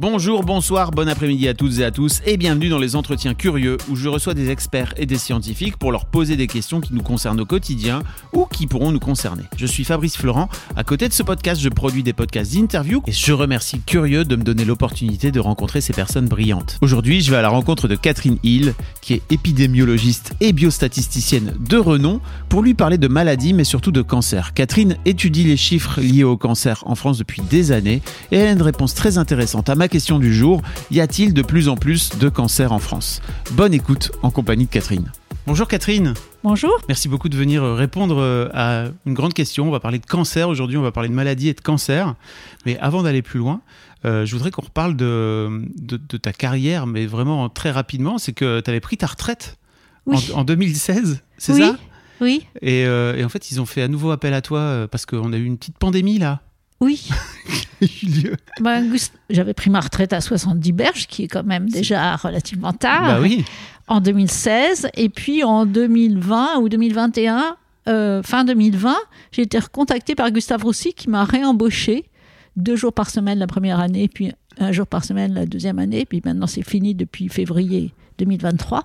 Bonjour, bonsoir, bon après-midi à toutes et à tous et bienvenue dans les entretiens curieux où je reçois des experts et des scientifiques pour leur poser des questions qui nous concernent au quotidien ou qui pourront nous concerner. Je suis Fabrice Florent. À côté de ce podcast, je produis des podcasts d'interview et je remercie Curieux de me donner l'opportunité de rencontrer ces personnes brillantes. Aujourd'hui, je vais à la rencontre de Catherine Hill, qui est épidémiologiste et biostatisticienne de renom, pour lui parler de maladies mais surtout de cancer. Catherine étudie les chiffres liés au cancer en France depuis des années et elle a une réponse très intéressante à ma question du jour, y a-t-il de plus en plus de cancers en France? Bonne écoute en compagnie de Catherine. Bonjour Catherine. Bonjour. Merci beaucoup de venir euh, répondre euh, à une grande question. On va parler de cancer aujourd'hui, on va parler de maladies et de cancer. Mais avant d'aller plus loin, euh, je voudrais qu'on reparle de, de, de, ta carrière, mais vraiment très rapidement. C'est que tu avais pris ta retraite oui. en, en, 2016, c'est oui. ça? Oui. Et, euh, et, en fait, ils ont fait à nouveau appel à toi parce qu'on a eu une petite pandémie là. Oui. ben, J'avais pris ma retraite à 70 berges, qui est quand même déjà relativement tard, bah oui. en 2016. Et puis en 2020 ou 2021, euh, fin 2020, j'ai été recontactée par Gustave Roussy qui m'a réembauché deux jours par semaine la première année, puis un jour par semaine la deuxième année. Puis maintenant, c'est fini depuis février 2023,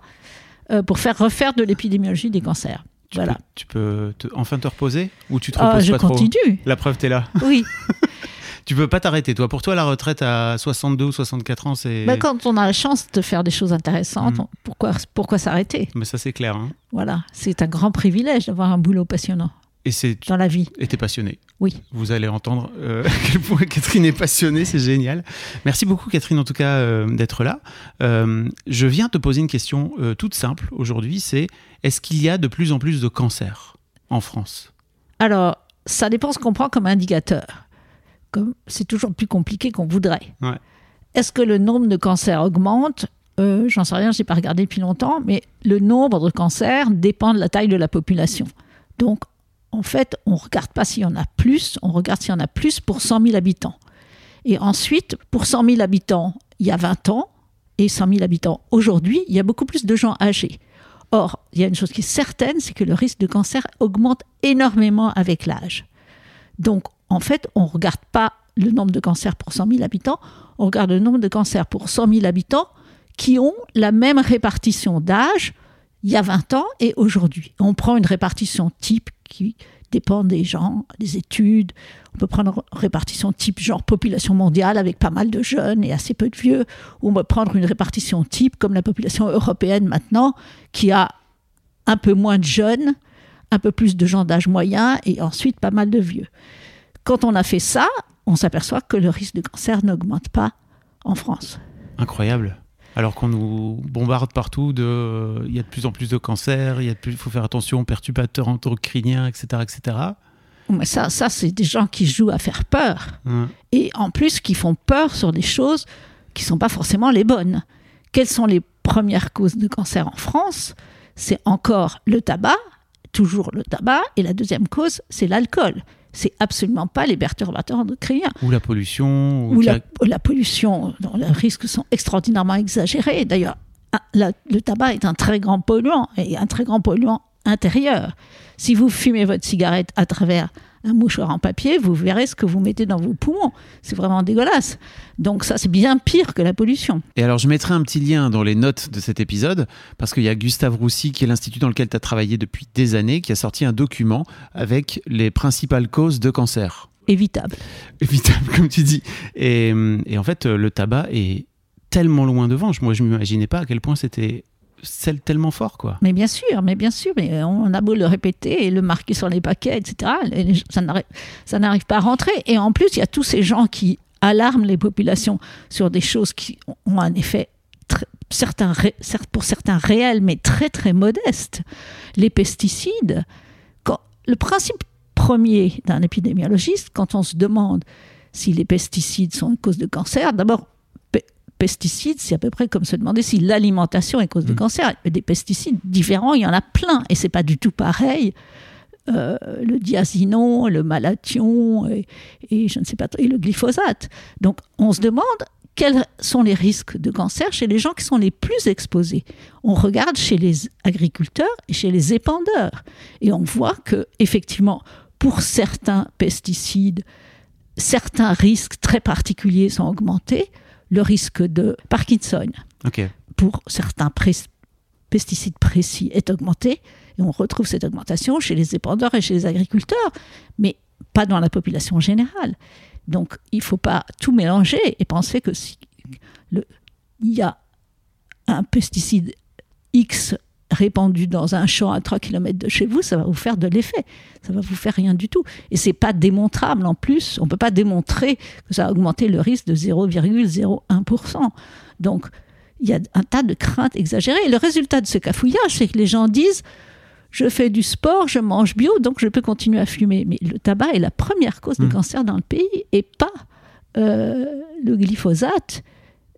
euh, pour faire refaire de l'épidémiologie des cancers. Tu voilà. Peux, tu peux te, enfin te reposer ou tu te reposes euh, je pas continue. trop La preuve, t'es là. Oui. tu peux pas t'arrêter, toi. Pour toi, la retraite à 62 ou 64 ans, c'est. Bah, quand on a la chance de faire des choses intéressantes, mmh. pourquoi, pourquoi s'arrêter? Mais ça, c'est clair. Hein. Voilà. C'est un grand privilège d'avoir un boulot passionnant. Et c'est dans la vie. Et t'es passionné. Oui. Vous allez entendre euh, à quel point Catherine est passionnée, c'est génial. Merci beaucoup Catherine en tout cas euh, d'être là. Euh, je viens te poser une question toute simple aujourd'hui, c'est est-ce qu'il y a de plus en plus de cancers en France? Alors, ça dépend ce qu'on prend comme indicateur. Comme c'est toujours plus compliqué qu'on voudrait. Ouais. Est-ce que le nombre de cancers augmente? J'en sais rien, je n'ai pas regardé depuis longtemps, mais le nombre de cancers dépend de la taille de la population. Donc, en fait, on ne regarde pas s'il y en a plus, on regarde s'il y en a plus pour 100 000 habitants. Et ensuite, pour 100 000 habitants, il y a 20 ans, et 100 000 habitants aujourd'hui, il y a beaucoup plus de gens âgés. Or, il y a une chose qui est certaine, c'est que le risque de cancer augmente énormément avec l'âge. Donc, en fait, on ne regarde pas le nombre de cancers pour 100 000 habitants, on regarde le nombre de cancers pour 100 000 habitants qui ont la même répartition d'âge il y a 20 ans et aujourd'hui. On prend une répartition type qui dépend des gens, des études. On peut prendre une répartition type genre population mondiale avec pas mal de jeunes et assez peu de vieux. Ou on peut prendre une répartition type comme la population européenne maintenant, qui a un peu moins de jeunes, un peu plus de gens d'âge moyen et ensuite pas mal de vieux. Quand on a fait ça, on s'aperçoit que le risque de cancer n'augmente pas en France. Incroyable alors qu'on nous bombarde partout de il y a de plus en plus de cancers, il plus, faut faire attention aux perturbateurs endocriniens, etc., etc. Mais ça, ça c'est des gens qui jouent à faire peur. Et en plus, qui font peur sur des choses qui ne sont pas forcément les bonnes. Quelles sont les premières causes de cancer en France? C'est encore le tabac, toujours le tabac, et la deuxième cause, c'est l'alcool c'est absolument pas les perturbateurs endocriniens. Ou la pollution. Ou, ou la, la, pollution, dont les risques sont extraordinairement exagérés. D'ailleurs, le tabac est un très grand polluant, et un très grand polluant intérieur. Si vous fumez votre cigarette à travers un mouchoir en papier, vous verrez ce que vous mettez dans vos poumons. C'est vraiment dégueulasse. Donc ça, c'est bien pire que la pollution. Et alors, je mettrai un petit lien dans les notes de cet épisode, parce qu'il y a Gustave Roussy, qui est l'institut dans lequel tu as travaillé depuis des années, qui a sorti un document avec les principales causes de cancer. Évitable. Évitable, comme tu dis. Et, et en fait, le tabac est tellement loin devant. Moi, je ne m'imaginais pas à quel point c'était tellement fort, quoi. Mais bien sûr, mais bien sûr, mais on a beau le répéter et le marquer sur les paquets, etc. Ça n'arrive pas à rentrer. Et en plus, il y a tous ces gens qui alarment les populations sur des choses qui ont un effet pour certains réel, mais très très modeste. Les pesticides, quand, le principe premier d'un épidémiologiste, quand on se demande si les pesticides sont une cause de cancer, d'abord, pesticides, c'est à peu près comme se demander si l'alimentation est cause de cancer. Des pesticides différents, il y en a plein, et c'est pas du tout pareil. Euh, le diazinon, le malathion et, et je ne sais pas et le glyphosate. Donc on se demande quels sont les risques de cancer chez les gens qui sont les plus exposés. On regarde chez les agriculteurs et chez les épandeurs et on voit que effectivement pour certains pesticides, certains risques très particuliers sont augmentés. Le risque de Parkinson pour certains pesticides précis est augmenté. Et on retrouve cette augmentation chez les épandeurs et chez les agriculteurs, mais pas dans la population générale. Donc il ne faut pas tout mélanger et penser que si le- il y a un pesticide X répandu dans un champ à 3 km de chez vous, ça va vous faire de l'effet. Ça va vous faire rien du tout. Et c'est pas démontrable en plus. On peut pas démontrer que ça a augmenté le risque de 0,01%. Donc, il y a un tas de craintes exagérées. Et le résultat de ce cafouillage, c'est que les gens disent je fais du sport, je mange bio, donc je peux continuer à fumer. Mais le tabac est la première cause de Mm. cancer dans le pays et pas euh, le glyphosate,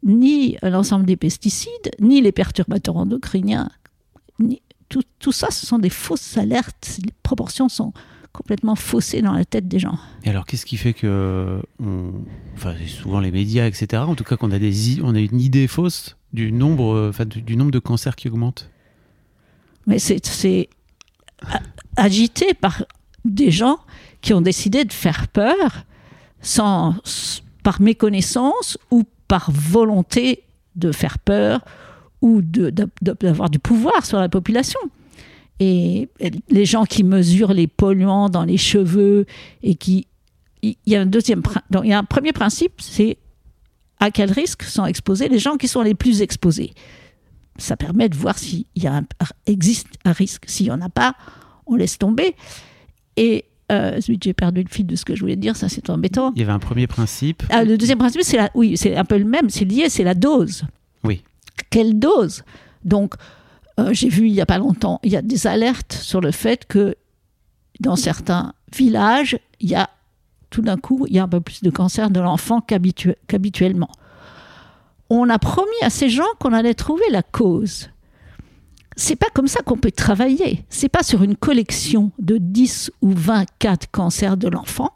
ni l'ensemble des pesticides, ni les perturbateurs endocriniens. Tout, tout ça, ce sont des fausses alertes. Les proportions sont complètement faussées dans la tête des gens. Et alors, qu'est-ce qui fait que, on- enfin, c'est souvent les médias, etc. En tout cas, qu'on a des, on a une idée fausse du nombre, euh, enfin, du, du nombre de cancers qui augmente? Mais c'est- agité par des gens qui ont décidé de faire peur sans, par méconnaissance ou par volonté de faire peur ou d'avoir du pouvoir sur la population. Et les gens qui mesurent les polluants dans les cheveux et qui... Il y a un deuxième... donc, il y a un premier principe, c'est à quel risque sont exposés les gens qui sont les plus exposés ça permet de voir s'il y a un, existe un risque. S'il n'y en a pas, on laisse tomber. Et euh, j'ai perdu le fil de ce que je voulais dire, ça c'est embêtant. Il y avait un premier principe. Ah, le deuxième principe, c'est oui, c'est un peu le même, c'est lié, c'est la dose. Oui. Quelle dose Donc, euh, j'ai vu il n'y a pas longtemps, il y a des alertes sur le fait que dans certains villages, il y a tout d'un coup, il y a un peu plus de cancer de l'enfant qu'habitu- qu'habituellement. On a promis à ces gens qu'on allait trouver la cause. C'est pas comme ça qu'on peut travailler. C'est pas sur une collection de 10 ou 20 cas de cancer de l'enfant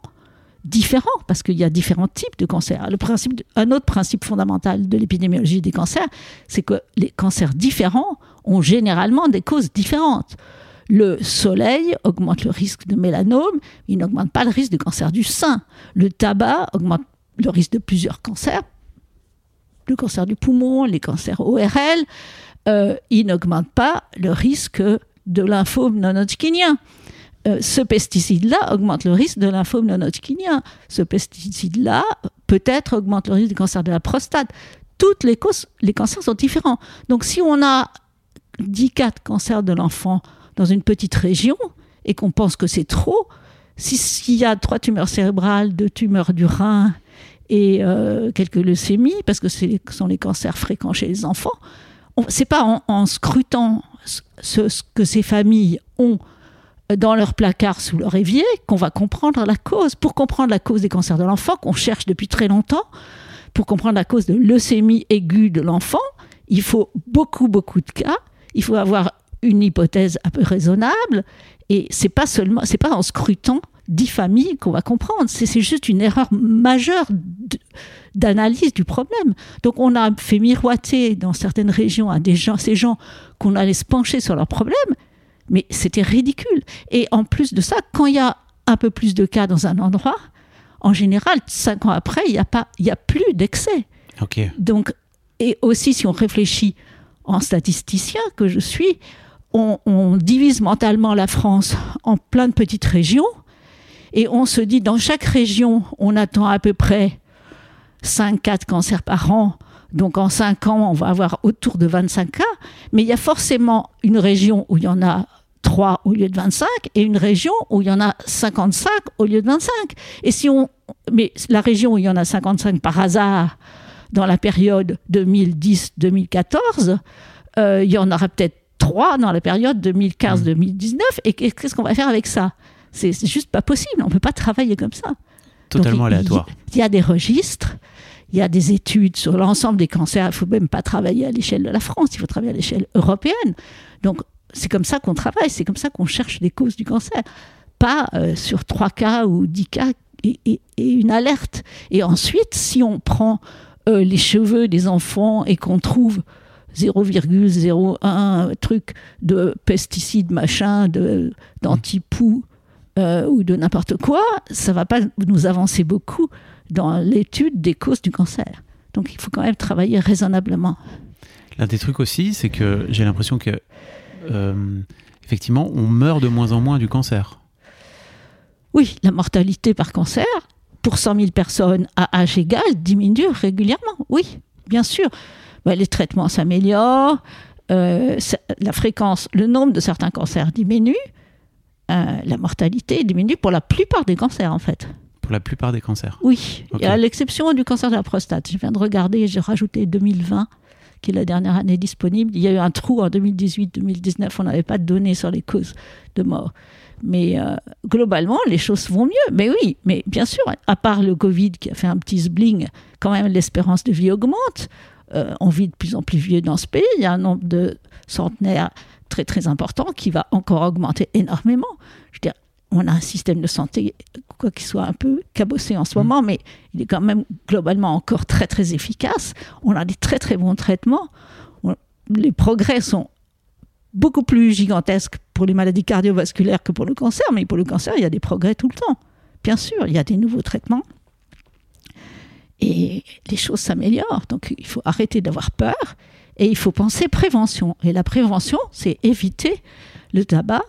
différents, parce qu'il y a différents types de cancers. Le principe, un autre principe fondamental de l'épidémiologie des cancers, c'est que les cancers différents ont généralement des causes différentes. Le soleil augmente le risque de mélanome, il n'augmente pas le risque de cancer du sein. Le tabac augmente le risque de plusieurs cancers, le cancer du poumon, les cancers ORL. Euh, il n'augmente pas le risque de lymphome non-hodgkinien. Euh, ce pesticide-là augmente le risque de lymphome non-hodgkinien. Ce pesticide-là, peut-être, augmente le risque du cancer de la prostate. Toutes les causes, les cancers sont différents. Donc, si on a 10 cas de cancer de l'enfant dans une petite région et qu'on pense que c'est trop, si- s'il y a trois tumeurs cérébrales, deux tumeurs du rein et euh, quelques leucémies, parce que ce sont les cancers fréquents chez les enfants, c'est pas en, scrutant ce que ces familles ont dans leur placard sous leur évier qu'on va comprendre la cause. Pour comprendre la cause des cancers de l'enfant, qu'on cherche depuis très longtemps, pour comprendre la cause de leucémie aiguë de l'enfant, il faut beaucoup, beaucoup de cas. Il faut avoir une hypothèse un peu raisonnable. Et c'est pas seulement, c'est pas en scrutant dix familles qu'on va comprendre. C'est juste une erreur majeure d'analyse du problème. Donc on a fait miroiter dans certaines régions à des gens, ces gens qu'on allait se pencher sur leurs problèmes, mais c'était ridicule. Et en plus de ça, quand il y a un peu plus de cas dans un endroit, en général, cinq ans après, il n'y a, pas- y a plus d'excès. Ok. Donc, et aussi, si on réfléchit en statisticien que je suis, on, on divise mentalement la France en plein de petites régions et on se dit dans chaque région, on attend à peu près 5 cas de cancer par an. Donc en 5 ans, on va avoir autour de 25 cas. Mais il y a forcément une région où il y en a 3 au lieu de 25 et une région où il y en a 55 au lieu de 25. Et si on, mais la région où il y en a 55 par hasard dans la période 2010-2014, euh, il y en aura peut-être 3 dans la période 2015-2019. Et qu'est-ce qu'on va faire avec ça? C'est juste pas possible. On peut pas travailler comme ça. Totalement Donc, aléatoire. Il y a des registres, il y a des études sur l'ensemble des cancers. Il ne faut même pas travailler à l'échelle de la France, il faut travailler à l'échelle européenne. Donc, c'est comme ça qu'on travaille, c'est comme ça qu'on cherche les causes du cancer. Pas euh, sur 3 cas ou 10 cas et, une alerte. Et ensuite, si on prend euh, les cheveux des enfants et qu'on trouve 0,01 truc de pesticides, machin, d'antipoux euh, ou de n'importe quoi, ça va pas nous avancer beaucoup dans l'étude des causes du cancer. Donc il faut quand même travailler raisonnablement. L'un des trucs aussi, c'est que j'ai l'impression que, effectivement, on meurt de moins en moins du cancer. Oui, la mortalité par cancer, pour 100 000 personnes à âge égal, diminue régulièrement. Oui, bien sûr. Ben, les traitements s'améliorent, euh, la fréquence, le nombre de certains cancers diminue, euh, la mortalité diminue pour la plupart des cancers en fait. Pour la plupart des cancers. Oui, à l'exception du cancer de la prostate. Je viens de regarder, j'ai rajouté 2020, qui est la dernière année disponible. Il y a eu un trou en 2018-2019, on n'avait pas de données sur les causes de mort. Mais euh, globalement, les choses vont mieux. Mais oui, mais bien sûr, à part le Covid qui a fait un petit sbling, quand même l'espérance de vie augmente. Euh, on vit de plus en plus vieux dans ce pays. Il y a un nombre de centenaires très très important qui va encore augmenter énormément. Je veux dire, on a un système de santé, quoi qu'il soit un peu cabossé en ce moment, mais il est quand même globalement encore très très efficace. On a des très très bons traitements. On- les progrès sont beaucoup plus gigantesques pour les maladies cardiovasculaires que pour le cancer, mais pour le cancer, il y a des progrès tout le temps. Bien sûr, il y a des nouveaux traitements. Et les choses s'améliorent. Donc il faut arrêter d'avoir peur et il faut penser prévention. Et la prévention, c'est éviter le tabac,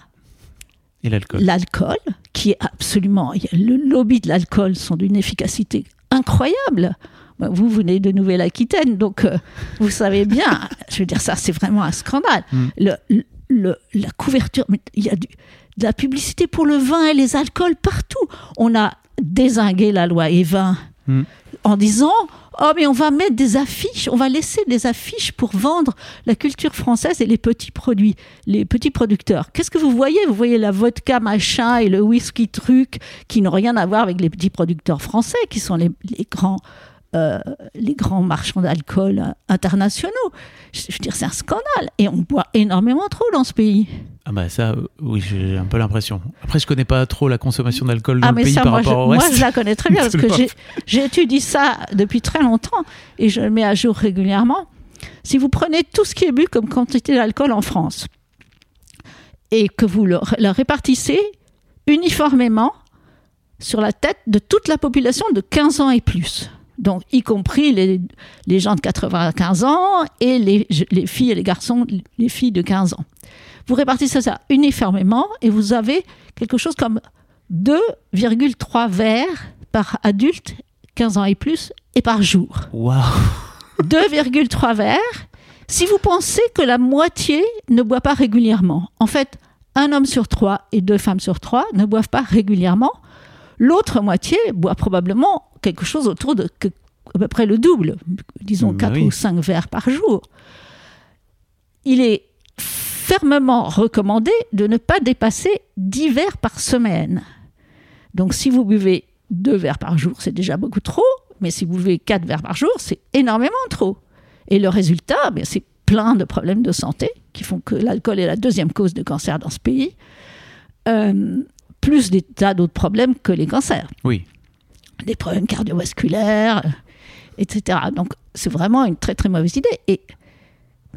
Et l'alcool. l'alcool, qui est absolument. Le lobby de l'alcool sont d'une efficacité incroyable. Vous venez de Nouvelle-Aquitaine, donc euh, vous savez bien. Je veux dire, ça, c'est vraiment un scandale. Mm. Le, le- le- la couverture, il y a du- de la publicité pour le vin et les alcools partout. On a désingué la loi Evin Mm. En disant Oh, mais on va mettre des affiches, on va laisser des affiches pour vendre la culture française et les petits produits, les petits producteurs. Qu'est-ce que vous voyez? Vous voyez la vodka machin et le whisky truc qui n'ont rien à voir avec les petits producteurs français, qui sont les, les grands. Euh, les grands marchands d'alcool internationaux. Je, je veux dire, c'est un scandale. Et on boit énormément trop dans ce pays. Ah bah ça, euh, oui, j'ai un peu l'impression. Après, je connais pas trop la consommation d'alcool dans Ah, le pays ça, par moi, je, rapport au moi, reste. je la connais très bien parce que j'étudie ça depuis très longtemps et je le mets à jour régulièrement. Si vous prenez tout ce qui est bu comme quantité d'alcool en France et que vous le, le répartissez uniformément sur la tête de toute la population de 15 ans et plus, donc y compris les, les gens de 95 ans et les, les filles et les garçons, les filles de 15 ans. Vous répartissez ça uniformément et vous avez quelque chose comme 2,3 verres par adulte, 15 ans et plus, et par jour. Waouh 2,3 verres. Si vous pensez que la moitié ne boit pas régulièrement, en fait, un homme sur trois et deux femmes sur trois ne boivent pas régulièrement. L'autre moitié boit probablement quelque chose autour de que- à peu près le double, disons Bah 4 oui. ou 5 verres par jour. Il est fermement recommandé de ne pas dépasser 10 verres par semaine. Donc si vous buvez 2 verres par jour, c'est déjà beaucoup trop, mais si vous buvez 4 verres par jour, c'est énormément trop. Et le résultat, ben, c'est plein de problèmes de santé qui font que l'alcool est la deuxième cause de cancer dans ce pays, Euh, plus des tas d'autres problèmes que les cancers Oui. Des problèmes cardiovasculaires, euh, etc. Donc, c'est vraiment une très, très mauvaise idée. Et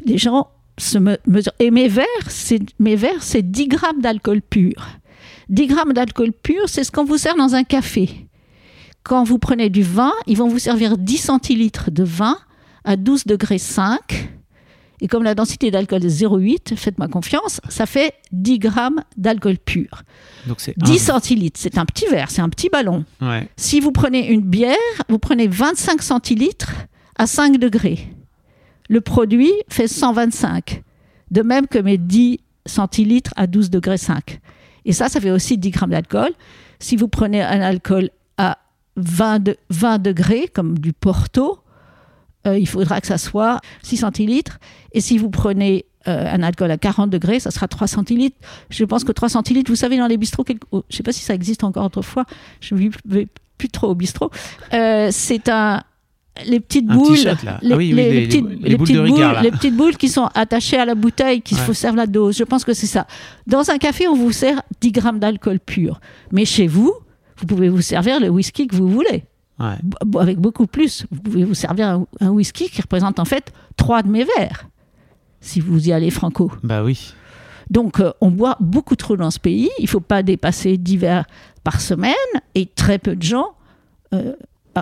les gens se me- mesurent. Et mes verres, c'est, mes verres, c'est 10 grammes d'alcool pur. 10 grammes d'alcool pur, c'est ce qu'on vous sert dans un café. Quand vous prenez du vin, ils vont vous servir 10 centilitres de vin à 12 degrés 5. Et comme la densité d'alcool est 0,8, faites-moi confiance, ça fait 10 grammes d'alcool pur. Donc c'est 10 centilitres, c'est un petit verre, c'est un petit ballon. Ouais. Si vous prenez une bière, vous prenez 25 centilitres à 5 degrés. Le produit fait 125. De même que mes 10 centilitres à 12 degrés 5. Et ça, ça fait aussi 10 grammes d'alcool. Si vous prenez un alcool à 20, de- 20 degrés, comme du Porto, euh, il faudra que ça soit 6 centilitres. Et si vous prenez euh, un alcool à 40 degrés, ça sera 3 centilitres. Je pense que 3 centilitres, vous savez, dans les bistrots, quelque- oh, je ne sais pas si ça existe encore autrefois, je ne vais plus trop au bistrot, euh, c'est un les petites boules, les- petites, les boules qui sont attachées à la bouteille, qui Ouais. servent la dose. Je pense que c'est ça. Dans un café, on vous sert 10 grammes d'alcool pur, mais chez vous, vous pouvez vous servir le whisky que vous voulez Ouais. avec beaucoup plus. Vous pouvez vous servir un, un whisky qui représente en fait trois de mes verres, si vous y allez franco. Bah oui. Donc euh, on boit beaucoup trop dans ce pays. Il ne faut pas dépasser 10 verres par semaine et très peu de gens, euh,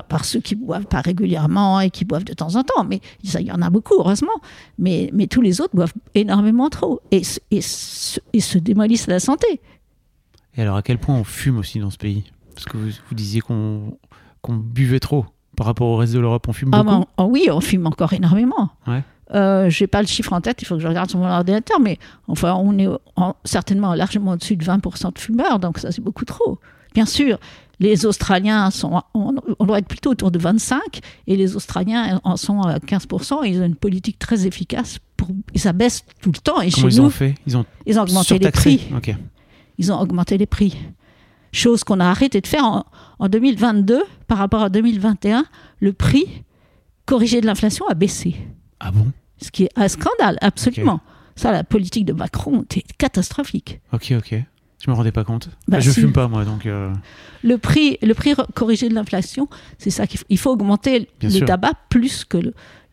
par, ceux qui boivent pas régulièrement et qui boivent de temps en temps, mais ça, il y en a beaucoup, heureusement. Mais, mais tous les autres boivent énormément trop et, et, s- et se démolissent la santé. Et alors, à quel point on fume aussi dans ce pays? Parce que vous, vous disiez qu'on qu'on buvait trop par rapport au reste de l'Europe. On fume Ah, beaucoup ben, oh oui, on fume encore énormément. Ouais. Euh, j'ai pas le chiffre en tête, il faut que je regarde sur mon ordinateur, mais enfin, on est en- certainement largement au-dessus de 20% de fumeurs, donc ça c'est beaucoup trop. Bien sûr, les Australiens sont, on, on doit être plutôt autour de 25, et les Australiens en sont à 15%, et ils ont une politique très efficace, pour, et ça baisse tout le temps, et Comment chez ils nous, ont fait? Ils ont ils ont augmenté les prix. Ok. Ils ont augmenté les prix. Chose qu'on a arrêté de faire en, en 2022 par rapport à 2021. Le prix corrigé de l'inflation a baissé. Ah bon? Ce qui est un scandale, absolument. Ça, la politique de Macron était catastrophique. Ok, ok. Je me rendais pas compte. Bah, je si. fume pas, moi, donc. euh, Le prix, le prix corrigé de l'inflation, c'est ça qu'il faut. Il faut augmenter Bien le sûr. tabac plus que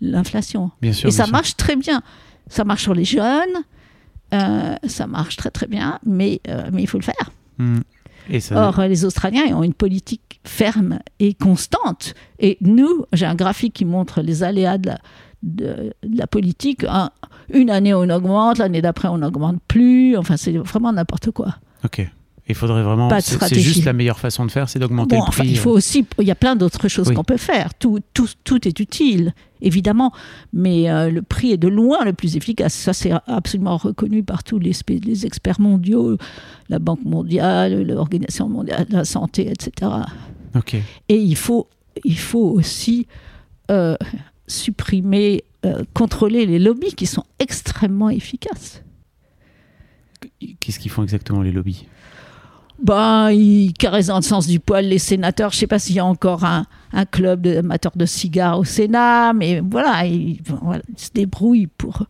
l'inflation. Bien sûr. Et ça sûr. marche très bien. Ça marche sur les jeunes, euh, ça marche très très bien, mais, euh, mais il faut le faire. Hmm. Et ça. Or, euh, les Australiens ont une politique ferme et constante. Et nous, j'ai un graphique qui montre les aléas de la, de, de la politique. Un- une année, on augmente, l'année d'après, on n'augmente plus. Enfin, c'est vraiment n'importe quoi. Ok. Il faudrait vraiment. C'est juste la meilleure façon de faire, c'est d'augmenter Bon, le enfin, prix. il faut euh. aussi, il y a plein d'autres choses Oui. qu'on peut faire. Tout, tout, tout est utile, évidemment, mais euh, le prix est de loin le plus efficace. Ça, c'est absolument reconnu par tous les, experts mondiaux, la Banque mondiale, l'Organisation mondiale de la santé, etc. Ok. Et il faut, il faut aussi euh, supprimer, euh, contrôler les lobbies qui sont extrêmement efficaces. Qu'est-ce qu'ils font exactement les lobbies? Ben, ils caressent dans le sens du poil les sénateurs. Je ne sais pas s'il y a encore un, un club d'amateurs de cigares au Sénat, mais voilà, ils, voilà, ils se débrouillent pour.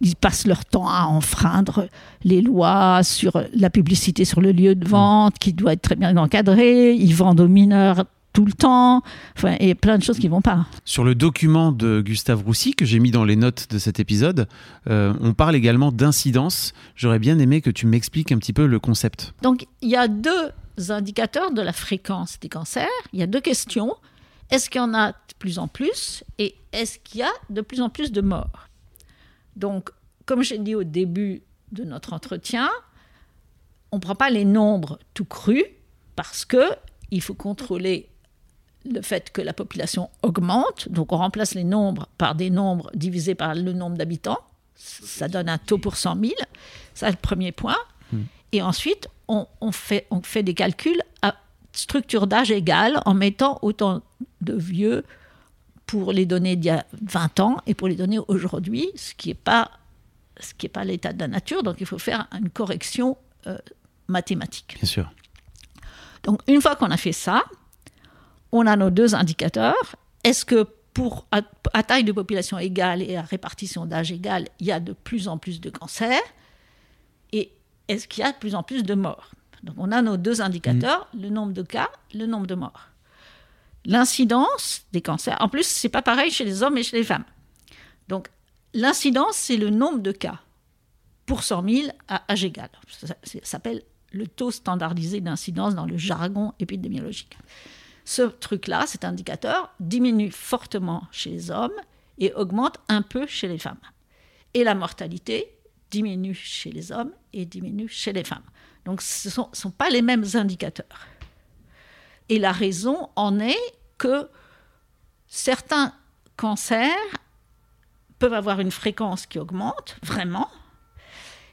Ils passent leur temps à enfreindre les lois sur la publicité sur le lieu de vente, qui doit être très bien encadré. Ils vendent aux mineurs tout le temps. Enfin, et plein de choses qui vont pas. Sur le document de Gustave Roussy que j'ai mis dans les notes de cet épisode, euh, on parle également d'incidence. J'aurais bien aimé que tu m'expliques un petit peu le concept. Donc, il y a deux indicateurs de la fréquence des cancers. Il y a deux questions. Est-ce qu'il y en a de plus en plus et est-ce qu'il y a de plus en plus de morts? Donc, comme j'ai dit au début de notre entretien, on ne prend pas les nombres tout crus parce que il faut contrôler le fait que la population augmente. Donc, on remplace les nombres par des nombres divisés par le nombre d'habitants. Ça donne un taux pour 100 000. Ça, c'est le premier point. Et ensuite, on, on fait, on fait des calculs à structure d'âge égale en mettant autant de vieux pour les données d'il y a 20 ans et pour les données aujourd'hui, ce qui n'est pas, ce qui est pas l'état de la nature. Donc, il faut faire une correction euh, mathématique. Bien sûr. Donc, une fois qu'on a fait ça, on a nos deux indicateurs. Est-ce que pour à, à taille de population égale et à répartition d'âge égale, il y a de plus en plus de cancers? Et est-ce qu'il y a de plus en plus de morts? Donc, on a nos deux indicateurs, le nombre de cas, le nombre de morts. L'incidence des cancers, en plus, c'est pas pareil chez les hommes et chez les femmes. Donc, l'incidence, c'est le nombre de cas pour 100 000 à âge égal. Ça, ça s'appelle le taux standardisé d'incidence dans le jargon épidémiologique. Ce truc-là, cet indicateur, diminue fortement chez les hommes et augmente un peu chez les femmes. Et la mortalité diminue chez les hommes et diminue chez les femmes. Donc ce ne sont, sont pas les mêmes indicateurs. Et la raison en est que certains cancers peuvent avoir une fréquence qui augmente vraiment,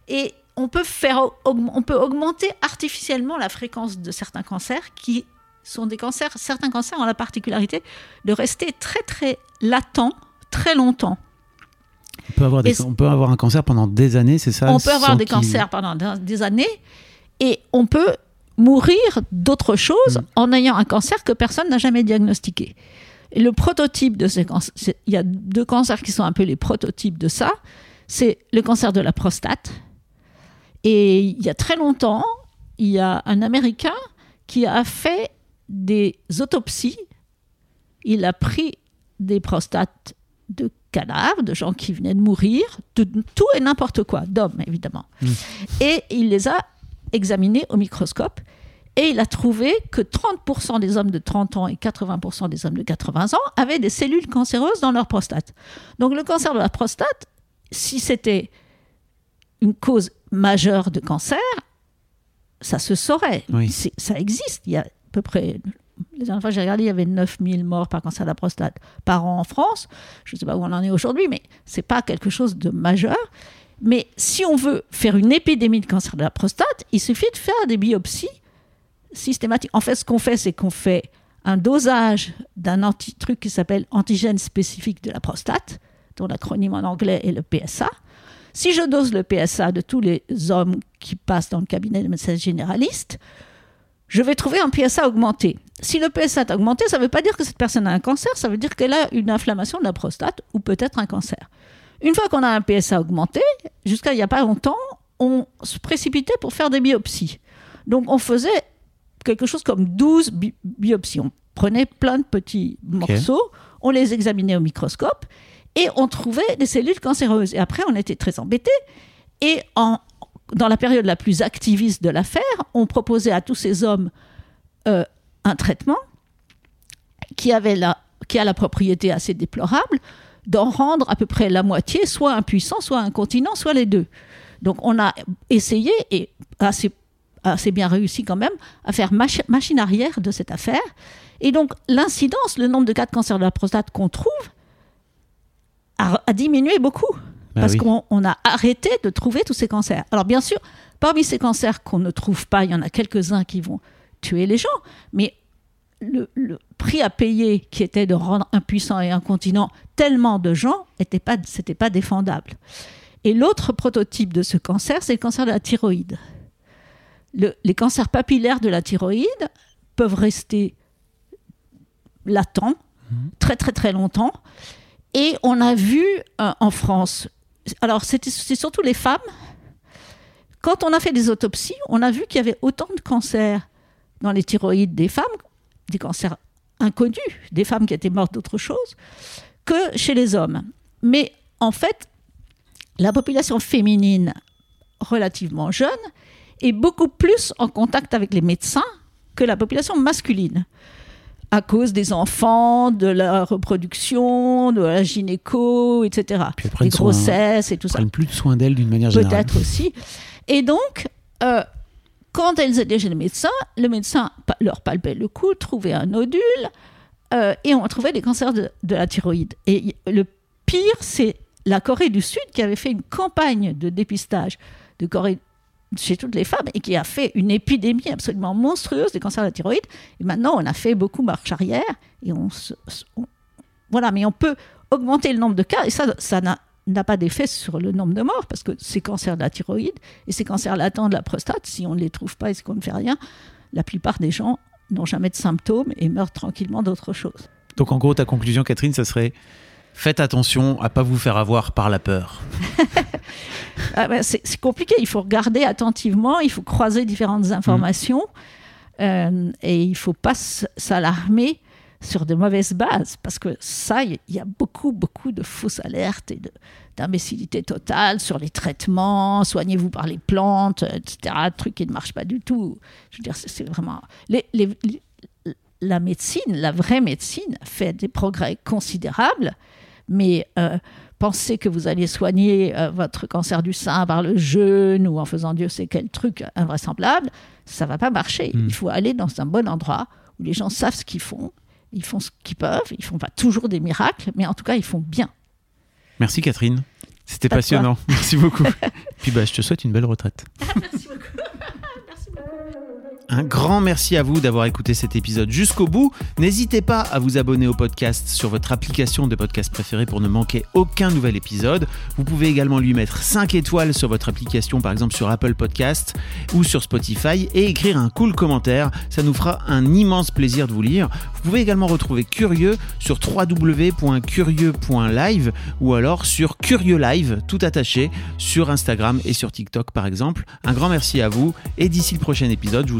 et on peut, faire, on peut augmenter artificiellement la fréquence de certains cancers qui sont des cancers. Certains cancers ont la particularité de rester très très latents très longtemps. On peut avoir, des, on peut avoir un cancer pendant des années, c'est ça on peut avoir des cancers pendant des- années et on peut mourir d'autre chose en ayant un cancer que personne n'a jamais diagnostiqué. Et le prototype de ces cancers, il y a deux cancers qui sont un peu les prototypes de ça. C'est le cancer de la prostate. Et il y a très longtemps, il y a un Américain qui a fait des autopsies. Il a pris des prostates de cadavres, de gens qui venaient de mourir, de tout et n'importe quoi, d'hommes évidemment. Et il les a examinés au microscope et il a trouvé que 30% des hommes de 30 ans et 80% des hommes de 80 ans avaient des cellules cancéreuses dans leur prostate. Donc le cancer de la prostate, si c'était une cause majeure de cancer, ça se saurait. Oui. Ça existe. Il y a peu près. La dernière fois que j'ai regardé, il y avait 9000 morts par cancer de la prostate par an en France. Je ne sais pas où on en est aujourd'hui, mais ce n'est pas quelque chose de majeur. Mais si on veut faire une épidémie de cancer de la prostate, il suffit de faire des biopsies systématiques. En fait, ce qu'on fait, c'est qu'on fait un dosage d'un anti truc qui s'appelle antigène spécifique de la prostate, dont l'acronyme en anglais est le PSA. Si je dose le PSA de tous les hommes qui passent dans le cabinet de médecin généraliste, je vais trouver un PSA augmenté. Si le PSA est augmenté, ça ne veut pas dire que cette personne a un cancer, ça veut dire qu'elle a une inflammation de la prostate ou peut-être un cancer. Une fois qu'on a un PSA augmenté, jusqu'à il n'y a pas longtemps, on se précipitait pour faire des biopsies. Donc on faisait quelque chose comme 12 bi- biopsies. On prenait plein de petits morceaux, on les examinait au microscope et on trouvait des cellules cancéreuses. Et après, on était très embêtés. Et en, dans la période la plus activiste de l'affaire, on proposait à tous ces hommes euh, un traitement qui, avait la, qui a la propriété assez déplorable d'en rendre à peu près la moitié, soit impuissant, soit incontinent, soit les deux. Donc on a essayé, et assez, assez bien réussi quand même, à faire machi- machine arrière de cette affaire. Et donc l'incidence, le nombre de cas de cancer de la prostate qu'on trouve, a diminué beaucoup. Bah parce oui. qu'on on a arrêté de trouver tous ces cancers. Alors bien sûr, parmi ces cancers qu'on ne trouve pas, il y en a quelques-uns qui vont tuer les gens, mais le, le prix à payer qui était de rendre impuissant et incontinent tellement de gens, n'était pas, c'était pas défendable. Et l'autre prototype de ce cancer, c'est le cancer de la thyroïde. Le- les cancers papillaires de la thyroïde peuvent rester latents très très très longtemps. Et on a vu euh, en France, alors c'est surtout les femmes, quand on a fait des autopsies, on a vu qu'il y avait autant de cancers dans les thyroïdes des femmes, des cancers inconnus, des femmes qui étaient mortes d'autre chose, que chez les hommes. Mais en fait, la population féminine relativement jeune est beaucoup plus en contact avec les médecins que la population masculine à cause des enfants, de la reproduction, de la gynéco, etc. Elles Des soin- grossesses et tout Ils ça. prennent plus de soin d'elles d'une manière générale. Peut-être aussi. Et donc, euh, quand elles étaient chez le médecin, le médecin leur palpait le cou, trouvait un nodule, euh, et on trouvait des cancers de, de la thyroïde. Et le pire, c'est la Corée du Sud qui avait fait une campagne de dépistage de Corée chez toutes les femmes et qui a fait une épidémie absolument monstrueuse des cancers de la thyroïde. Et maintenant, on a fait beaucoup marche arrière et on se, on- voilà, mais on peut augmenter le nombre de cas et ça, ça n'a pas d'effet sur le nombre de morts parce que ces cancers de la thyroïde et ces cancers latents de la prostate, si on ne les trouve pas et si on ne fait rien, la plupart des gens n'ont jamais de symptômes et meurent tranquillement d'autre chose. Donc en gros, ta conclusion, Catherine, ça serait faites attention à pas vous faire avoir par la peur. Ah ben, c'est compliqué, il faut regarder attentivement, il faut croiser différentes informations euh, et il ne faut pas s'alarmer sur de mauvaises bases parce que ça, il y a beaucoup, beaucoup de fausses alertes et d'imbécilité totale sur les traitements, soignez-vous par les plantes, etc. Trucs qui ne marchent pas du tout. Je veux dire, c'est c'est vraiment. les- les- les- la médecine, la vraie médecine, fait des progrès considérables, mais euh, penser que vous allez soigner euh, votre cancer du sein par le jeûne ou en faisant Dieu sait quel truc invraisemblable, ça va pas marcher. Il faut aller dans un bon endroit où les gens savent ce qu'ils font, ils font ce qu'ils peuvent, ils font pas toujours des miracles, mais en tout cas ils font bien. Merci Catherine. C'était passionnant. Merci beaucoup. Puis bah, je te souhaite une belle retraite. Merci beaucoup. Un grand merci à vous d'avoir écouté cet épisode jusqu'au bout. N'hésitez pas à vous abonner au podcast sur votre application de podcast préférée pour ne manquer aucun nouvel épisode. Vous pouvez également lui mettre 5 étoiles sur votre application, par exemple sur Apple Podcast ou sur Spotify, et écrire un cool commentaire. Ça nous fera un immense plaisir de vous lire. Vous pouvez également retrouver Curieux sur www.curieux.live ou alors sur Curieux Live, tout attaché, sur Instagram et sur TikTok par exemple. Un grand merci à vous et d'ici le prochain épisode, je vous